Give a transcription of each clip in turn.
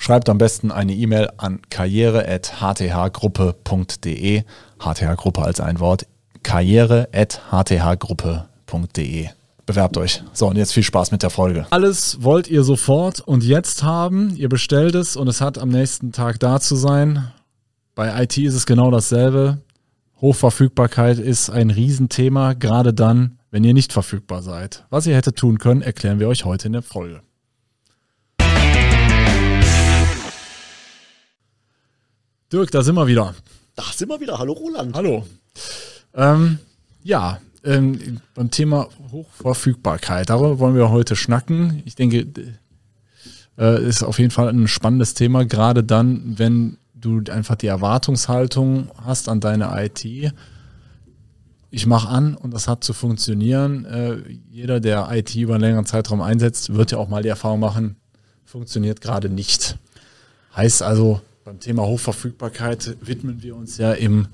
Schreibt am besten eine E-Mail an karriere.hthgruppe.de. HTH-Gruppe als ein Wort. karriere.hthgruppe.de. Bewerbt euch. So, und jetzt viel Spaß mit der Folge. Alles wollt ihr sofort und jetzt haben. Ihr bestellt es und es hat am nächsten Tag da zu sein. Bei IT ist es genau dasselbe. Hochverfügbarkeit ist ein Riesenthema, gerade dann, wenn ihr nicht verfügbar seid. Was ihr hättet tun können, erklären wir euch heute in der Folge. Dirk, da sind wir wieder. Da sind wir wieder. Hallo Roland. Hallo. Ähm, ja, ähm, beim Thema Hochverfügbarkeit, darüber wollen wir heute schnacken. Ich denke, äh, ist auf jeden Fall ein spannendes Thema, gerade dann, wenn du einfach die Erwartungshaltung hast an deine IT. Ich mache an und das hat zu funktionieren. Äh, jeder, der IT über einen längeren Zeitraum einsetzt, wird ja auch mal die Erfahrung machen, funktioniert gerade nicht. Heißt also, beim Thema Hochverfügbarkeit widmen wir uns ja im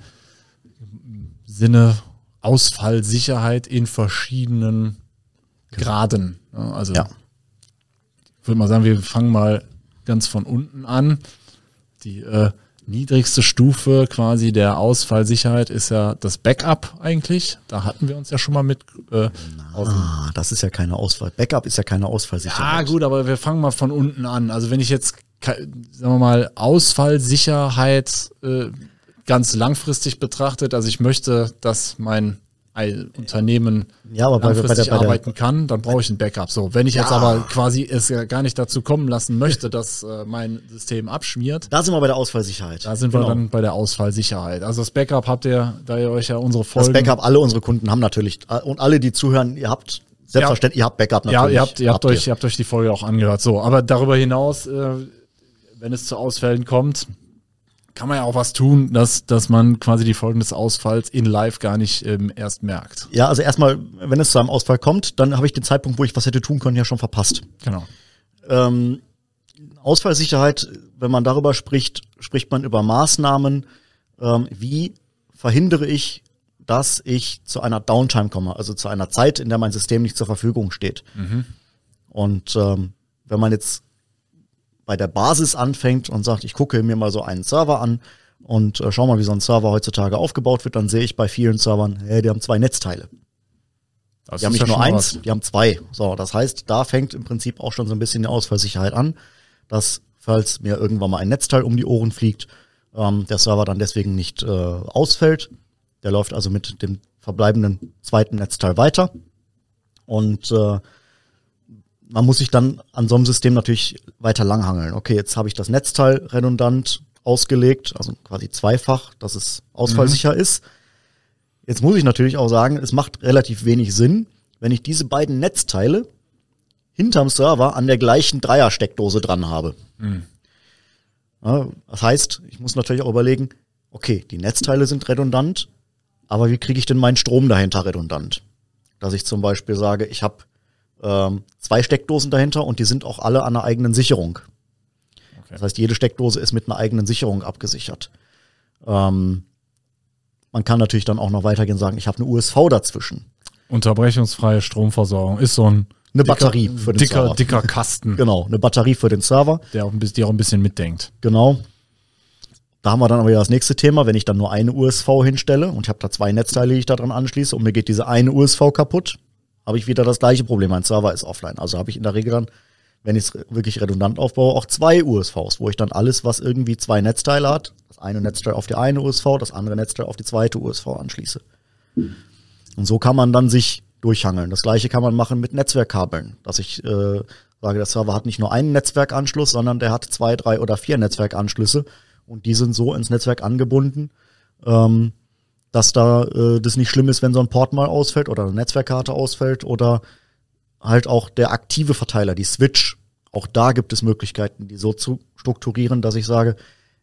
Sinne Ausfallsicherheit in verschiedenen Graden. Also ja. ich würde mal sagen, wir fangen mal ganz von unten an. Die äh, niedrigste Stufe quasi der Ausfallsicherheit ist ja das Backup eigentlich. Da hatten wir uns ja schon mal mit. Äh, ah, das ist ja keine Ausfall. Backup ist ja keine Ausfallsicherheit. Ja, gut, aber wir fangen mal von unten an. Also wenn ich jetzt sagen wir mal, Ausfallsicherheit äh, ganz langfristig betrachtet. Also ich möchte, dass mein Unternehmen ja, aber langfristig bei der, bei der, arbeiten kann, dann brauche ich ein Backup. So, wenn ich ja. jetzt aber quasi es ja gar nicht dazu kommen lassen möchte, dass äh, mein System abschmiert. Da sind wir bei der Ausfallsicherheit. Da sind genau. wir dann bei der Ausfallsicherheit. Also das Backup habt ihr, da ihr euch ja unsere Folgen... Das Backup, alle unsere Kunden haben natürlich, äh, und alle, die zuhören, ihr habt selbstverständlich, ja. ihr habt Backup natürlich. Ja, ihr habt, ihr habt, habt euch, ihr habt euch die Folge auch angehört. So, aber darüber hinaus... Äh, wenn es zu Ausfällen kommt, kann man ja auch was tun, dass, dass man quasi die Folgen des Ausfalls in live gar nicht ähm, erst merkt. Ja, also erstmal, wenn es zu einem Ausfall kommt, dann habe ich den Zeitpunkt, wo ich was hätte tun können, ja schon verpasst. Genau. Ähm, Ausfallsicherheit, wenn man darüber spricht, spricht man über Maßnahmen, ähm, wie verhindere ich, dass ich zu einer Downtime komme, also zu einer Zeit, in der mein System nicht zur Verfügung steht. Mhm. Und ähm, wenn man jetzt bei der Basis anfängt und sagt, ich gucke mir mal so einen Server an und äh, schau mal, wie so ein Server heutzutage aufgebaut wird, dann sehe ich bei vielen Servern, hey, die haben zwei Netzteile. Das die haben nicht nur eins, was. die haben zwei. So, das heißt, da fängt im Prinzip auch schon so ein bisschen die Ausfallsicherheit an, dass falls mir irgendwann mal ein Netzteil um die Ohren fliegt, ähm, der Server dann deswegen nicht äh, ausfällt. Der läuft also mit dem verbleibenden zweiten Netzteil weiter. Und äh, man muss sich dann an so einem System natürlich weiter langhangeln. Okay, jetzt habe ich das Netzteil redundant ausgelegt, also quasi zweifach, dass es ausfallsicher mhm. ist. Jetzt muss ich natürlich auch sagen, es macht relativ wenig Sinn, wenn ich diese beiden Netzteile hinterm Server an der gleichen Dreier-Steckdose dran habe. Mhm. Ja, das heißt, ich muss natürlich auch überlegen, okay, die Netzteile sind redundant, aber wie kriege ich denn meinen Strom dahinter redundant? Dass ich zum Beispiel sage, ich habe ähm, zwei Steckdosen dahinter und die sind auch alle an einer eigenen Sicherung. Okay. Das heißt, jede Steckdose ist mit einer eigenen Sicherung abgesichert. Ähm, man kann natürlich dann auch noch weitergehen und sagen, ich habe eine USV dazwischen. Unterbrechungsfreie Stromversorgung ist so ein eine dicker, Batterie für den dicker, Server. Dicker Kasten. genau, eine Batterie für den Server. Der auch, ein bisschen, die auch ein bisschen mitdenkt. Genau. Da haben wir dann aber ja das nächste Thema, wenn ich dann nur eine USV hinstelle und ich habe da zwei Netzteile, die ich da dran anschließe und mir geht diese eine USV kaputt, habe ich wieder das gleiche Problem. Mein Server ist offline. Also habe ich in der Regel dann, wenn ich es wirklich redundant aufbaue, auch zwei USVs, wo ich dann alles, was irgendwie zwei Netzteile hat, das eine Netzteil auf die eine USV, das andere Netzteil auf die zweite USV anschließe. Und so kann man dann sich durchhangeln. Das gleiche kann man machen mit Netzwerkkabeln, dass ich äh, sage, der Server hat nicht nur einen Netzwerkanschluss, sondern der hat zwei, drei oder vier Netzwerkanschlüsse und die sind so ins Netzwerk angebunden, ähm, dass da äh, das nicht schlimm ist, wenn so ein Port mal ausfällt oder eine Netzwerkkarte ausfällt oder halt auch der aktive Verteiler, die Switch. Auch da gibt es Möglichkeiten, die so zu strukturieren, dass ich sage,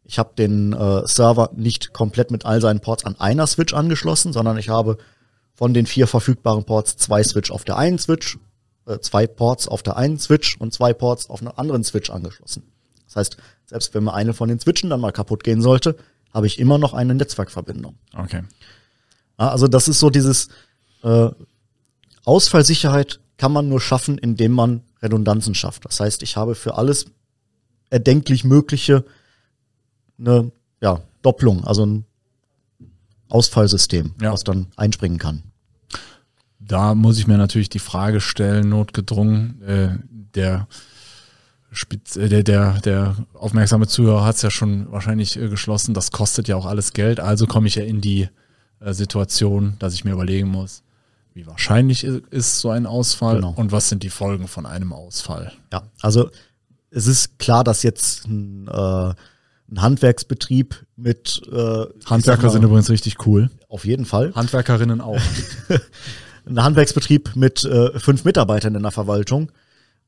ich habe den äh, Server nicht komplett mit all seinen Ports an einer Switch angeschlossen, sondern ich habe von den vier verfügbaren Ports zwei Switch auf der einen Switch, äh, zwei Ports auf der einen Switch und zwei Ports auf einer anderen Switch angeschlossen. Das heißt, selbst wenn mir eine von den Switchen dann mal kaputt gehen sollte, habe ich immer noch eine Netzwerkverbindung. Okay. Also das ist so dieses äh, Ausfallsicherheit kann man nur schaffen, indem man Redundanzen schafft. Das heißt, ich habe für alles erdenklich Mögliche eine ja, Doppelung, also ein Ausfallsystem, Ja. was dann einspringen kann. Da muss ich mir natürlich die Frage stellen, notgedrungen, äh, der, der, der, der aufmerksame Zuhörer hat es ja schon wahrscheinlich äh, geschlossen, das kostet ja auch alles Geld, also komme ich ja in die äh, Situation, dass ich mir überlegen muss, wie wahrscheinlich ist so ein Ausfall Genau. und was sind die Folgen von einem Ausfall. Ja, also es ist klar, dass jetzt ein, äh, ein Handwerksbetrieb mit äh, Handwerker mal, sind übrigens richtig cool. auf jeden Fall Handwerkerinnen auch. ein Handwerksbetrieb mit äh, fünf Mitarbeitern in der Verwaltung,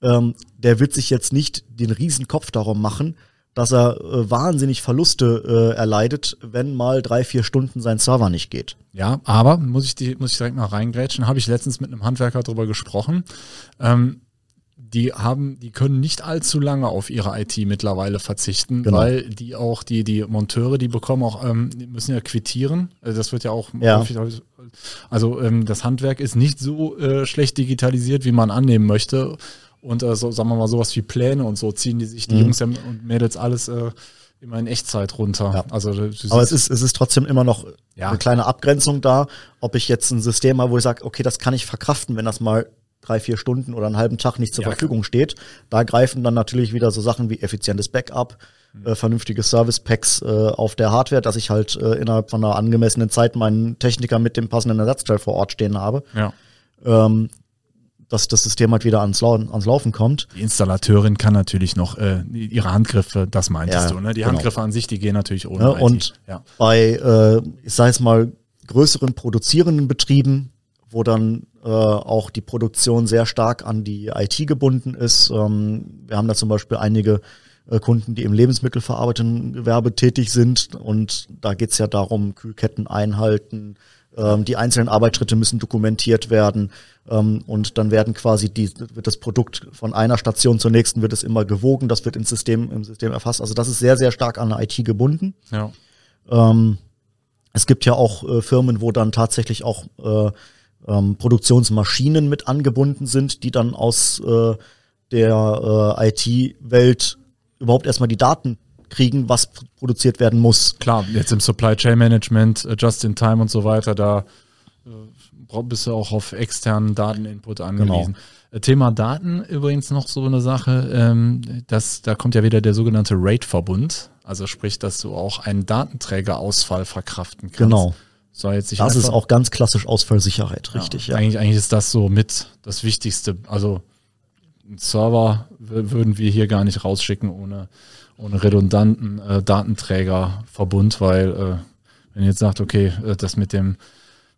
ähm, der wird sich jetzt nicht den Riesenkopf darum machen, dass er äh, wahnsinnig Verluste äh, erleidet, wenn mal drei, vier Stunden sein Server nicht geht. Ja, aber muss ich, die, muss ich direkt mal reingrätschen, habe ich letztens mit einem Handwerker drüber gesprochen. Ähm, die haben, die können nicht allzu lange auf ihre IT mittlerweile verzichten, Genau. weil die auch, die, die Monteure, die bekommen auch, ähm, die müssen ja quittieren. Also das wird ja auch Ja. häufig, also ähm, das Handwerk ist nicht so äh, schlecht digitalisiert, wie man annehmen möchte. Und äh, so, sagen wir mal, sowas wie Pläne und so ziehen die sich, die Mhm. Jungs und Mädels alles äh, immer in Echtzeit runter. Ja. Also du Aber es ist, es ist trotzdem immer noch Ja. eine kleine Abgrenzung da, ob ich jetzt ein System habe, wo ich sage, okay, das kann ich verkraften, wenn das mal drei, vier Stunden oder einen halben Tag nicht zur Ja, Verfügung steht. Da greifen dann natürlich wieder so Sachen wie effizientes Backup, Mhm. äh, vernünftige Service-Packs äh, auf der Hardware, dass ich halt äh, innerhalb von einer angemessenen Zeit meinen Techniker mit dem passenden Ersatzteil vor Ort stehen habe, ja. ähm, dass das System halt wieder ans, Lau ans Laufen kommt. Die Installateurin kann natürlich noch äh, ihre Handgriffe, das meintest Ja, du, ne? Die genau. Handgriffe an sich, die gehen natürlich ohne. Ja, und ja. bei, äh, ich sage es mal, größeren produzierenden Betrieben, wo dann äh, auch die Produktion sehr stark an die IT gebunden ist. Ähm, wir haben da zum Beispiel einige Kunden, die im lebensmittelverarbeitenden Gewerbe tätig sind und da geht's ja darum, Kühlketten einhalten, ähm, die einzelnen Arbeitsschritte müssen dokumentiert werden ähm, und dann werden quasi die, wird das Produkt von einer Station zur nächsten wird es immer gewogen, das wird ins System, im System erfasst. Also das ist sehr, sehr stark an der IT gebunden. ja. Ähm, es gibt ja auch äh, Firmen, wo dann tatsächlich auch äh, Produktionsmaschinen mit angebunden sind, die dann aus äh, der äh, IT-Welt überhaupt erstmal die Daten kriegen, was produziert werden muss. Klar, jetzt im Supply Chain Management, äh, Just in Time und so weiter, da äh, bist du auch auf externen Dateninput angewiesen. Äh, Thema Daten übrigens noch so eine Sache, ähm, das, da kommt ja wieder der sogenannte RAID-Verbund, also sprich, dass du auch einen Datenträgerausfall verkraften kannst. Genau. Soll jetzt Das ist auch ganz klassisch Ausfallsicherheit, richtig, ja. Eigentlich, eigentlich ist das so mit das Wichtigste. Also einen Server würden wir hier gar nicht rausschicken ohne, ohne redundanten äh, Datenträgerverbund, weil äh, wenn ihr jetzt sagt, okay, äh, das mit dem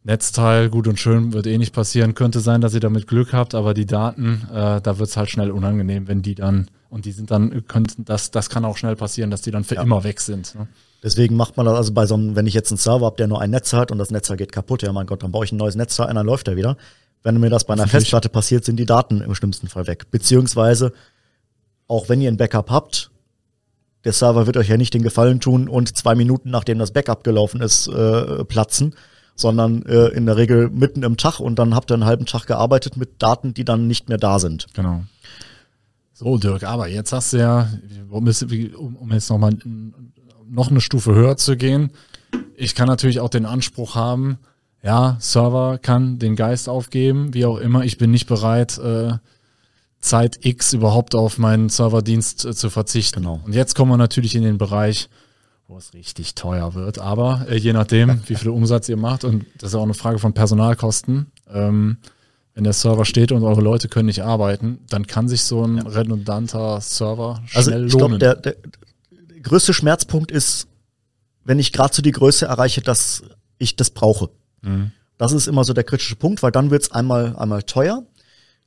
Netzteil gut und schön wird eh nicht passieren, könnte sein, dass ihr damit Glück habt, aber die Daten, äh, da wird es halt schnell unangenehm, wenn die dann und die sind dann, könnten das, das kann auch schnell passieren, dass die dann für Ja. immer weg sind. Ne? Deswegen macht man das also bei so einem, wenn ich jetzt einen Server habe, der nur ein Netz hat und das Netzteil geht kaputt, ja mein Gott, dann baue ich ein neues Netzteil ein, dann läuft er wieder. Wenn mir das bei einer. Festplatte passiert, sind die Daten im schlimmsten Fall weg. Beziehungsweise, auch wenn ihr ein Backup habt, der Server wird euch ja nicht den Gefallen tun und zwei Minuten nachdem das Backup gelaufen ist, äh, platzen, sondern äh, in der Regel mitten im Tag und dann habt ihr einen halben Tag gearbeitet mit Daten, die dann nicht mehr da sind. Genau. So, Dirk, aber jetzt hast du ja, um, um um jetzt nochmal noch eine Stufe höher zu gehen, ich kann natürlich auch den Anspruch haben, ja, Server kann den Geist aufgeben, wie auch immer, ich bin nicht bereit, äh, Zeit X überhaupt auf meinen Serverdienst äh, zu verzichten. Genau. Und jetzt kommen wir natürlich in den Bereich, wo es richtig teuer wird. Aber äh, je nachdem, wie viel Umsatz ihr macht, und das ist auch eine Frage von Personalkosten, ähm, wenn der Server steht und eure Leute können nicht arbeiten, dann kann sich so ein redundanter Server Also schnell ich lohnen. glaube, der, der, der größte Schmerzpunkt ist, wenn ich gerade so die Größe erreiche, dass ich das brauche. Mhm. Das ist immer so der kritische Punkt, weil dann wird's einmal, einmal teuer,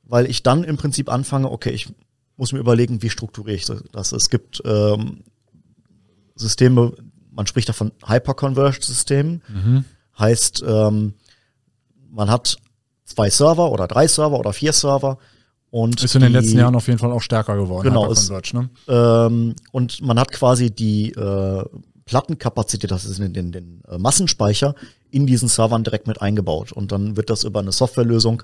weil ich dann im Prinzip anfange, okay, ich muss mir überlegen, wie strukturiere ich das. Es gibt ähm, Systeme, man spricht davon Hyperconverged-Systemen, Mhm. heißt, ähm, man hat zwei Server oder drei Server oder vier Server und Ist in den die- letzten Jahren auf jeden Fall auch stärker geworden. Genau, es- Hyperconverged, ne? ähm, und man hat quasi die äh, Plattenkapazität, das ist in den, den äh, Massenspeicher, in diesen Servern direkt mit eingebaut. Und dann wird das über eine Softwarelösung,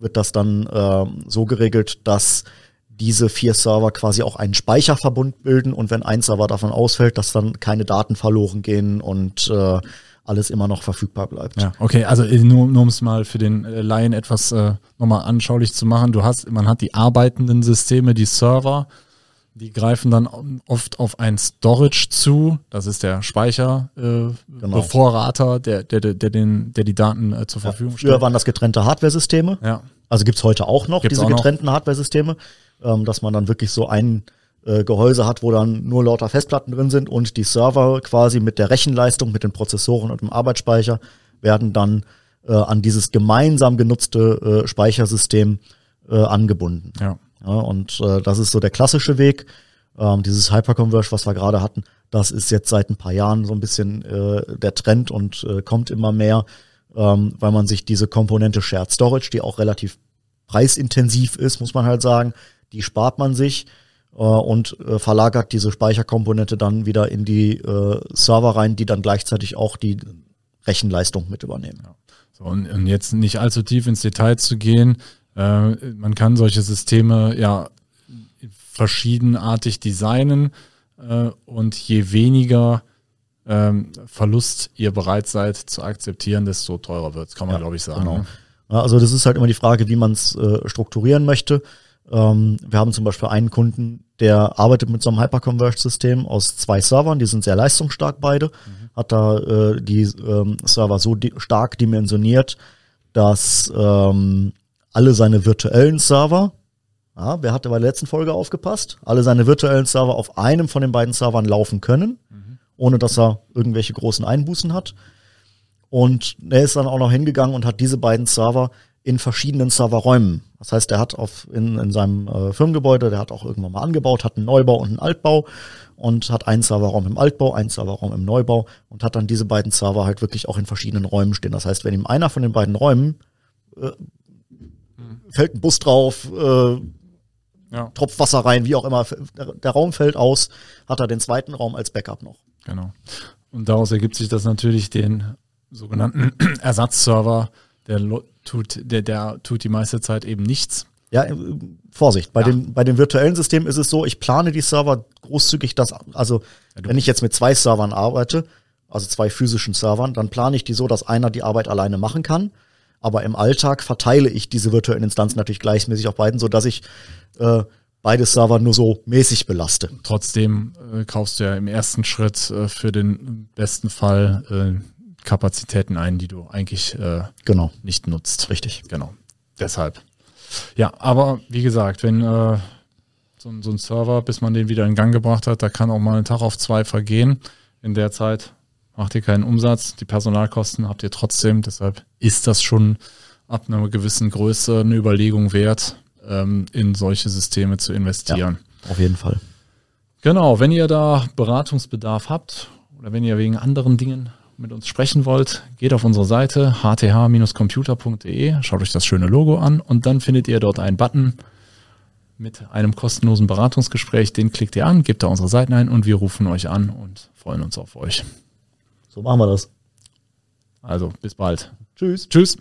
wird das dann ähm, so geregelt, dass diese vier Server quasi auch einen Speicherverbund bilden und wenn ein Server davon ausfällt, dass dann keine Daten verloren gehen und äh, alles immer noch verfügbar bleibt. Ja, okay, also äh, nur, nur um es mal für den äh, Laien etwas äh, nochmal anschaulich zu machen, du hast, man hat die arbeitenden Systeme, die Server, die greifen dann oft auf ein Storage zu, das ist der Speicher, äh, Genau. Bevorrater, der, der, der, der, den, der die Daten äh, zur Verfügung Früher stellt. waren das getrennte Hardware-Systeme. Ja, Also gibt's heute auch noch Gibt's diese auch noch. getrennten Hardware-Systeme, ähm, dass man dann wirklich so ein äh, Gehäuse hat, wo dann nur lauter Festplatten drin sind und die Server quasi mit der Rechenleistung, mit den Prozessoren und dem Arbeitsspeicher werden dann äh, an dieses gemeinsam genutzte äh, Speichersystem äh, angebunden. ja. Ja, und äh, das ist so der klassische Weg. Ähm, dieses Hyperconverge, was wir gerade hatten, das ist jetzt seit ein paar Jahren so ein bisschen äh, der Trend und äh, kommt immer mehr, ähm, weil man sich diese Komponente Shared Storage, die auch relativ preisintensiv ist, muss man halt sagen, die spart man sich äh, und äh, verlagert diese Speicherkomponente dann wieder in die äh, Server rein, die dann gleichzeitig auch die Rechenleistung mit übernehmen. So, und, und jetzt nicht allzu tief ins Detail zu gehen, äh, man kann solche Systeme ja verschiedenartig designen äh, und je weniger ähm, Verlust ihr bereit seid zu akzeptieren, desto teurer wird kann man Ja, glaube ich sagen. genau. ne? Also das ist halt immer die Frage, wie man es äh, strukturieren möchte. Ähm, wir haben zum Beispiel einen Kunden, der arbeitet mit so einem Hyperconverged-System aus zwei Servern, die sind sehr leistungsstark beide, hat da äh, die ähm, Server so di stark dimensioniert, dass ähm, alle seine virtuellen Server, ja, wer hatte bei der letzten Folge aufgepasst, alle seine virtuellen Server auf einem von den beiden Servern laufen können, ohne dass er irgendwelche großen Einbußen hat. Und er ist dann auch noch hingegangen und hat diese beiden Server in verschiedenen Serverräumen. Das heißt, er hat auf in, in seinem äh, Firmengebäude, der hat auch irgendwann mal angebaut, hat einen Neubau und einen Altbau und hat einen Serverraum im Altbau, einen Serverraum im Neubau und hat dann diese beiden Server halt wirklich auch in verschiedenen Räumen stehen. Das heißt, wenn ihm einer von den beiden Räumen äh, fällt ein Bus drauf, äh, Ja, tropft Wasser rein, wie auch immer, der, Raum fällt aus, hat er den zweiten Raum als Backup noch. genau. Und daraus ergibt sich das natürlich den sogenannten Ersatzserver, der tut, der, der tut die meiste Zeit eben nichts. Ja, äh, Vorsicht, bei, Ja. den, bei den virtuellen Systemen ist es so, ich plane die Server großzügig, das, also du- wenn ich jetzt mit zwei Servern arbeite, also zwei physischen Servern, dann plane ich die so, dass einer die Arbeit alleine machen kann. Aber im Alltag verteile ich diese virtuellen Instanzen natürlich gleichmäßig auf beiden, so dass ich äh, beide Server nur so mäßig belaste. Trotzdem äh, kaufst du ja im ersten Schritt äh, für den besten Fall äh, Kapazitäten ein, die du eigentlich äh, Genau, nicht nutzt. richtig. Genau. Deshalb. Ja, aber wie gesagt, wenn äh, so, ein- so ein Server, bis man den wieder in Gang gebracht hat, da kann auch mal ein Tag auf zwei vergehen. In der Zeit macht ihr keinen Umsatz, die Personalkosten habt ihr trotzdem. Deshalb ist das schon ab einer gewissen Größe eine Überlegung wert, ähm, in solche Systeme zu investieren. Auf jeden Fall. Genau, wenn ihr da Beratungsbedarf habt oder wenn ihr wegen anderen Dingen mit uns sprechen wollt, geht auf unsere Seite hth-computer.de, schaut euch das schöne Logo an und dann findet ihr dort einen Button mit einem kostenlosen Beratungsgespräch. Den klickt ihr an, gebt da unsere Seiten ein und wir rufen euch an und freuen uns auf euch. So machen wir das. Also bis bald. Tschüss. Tschüss.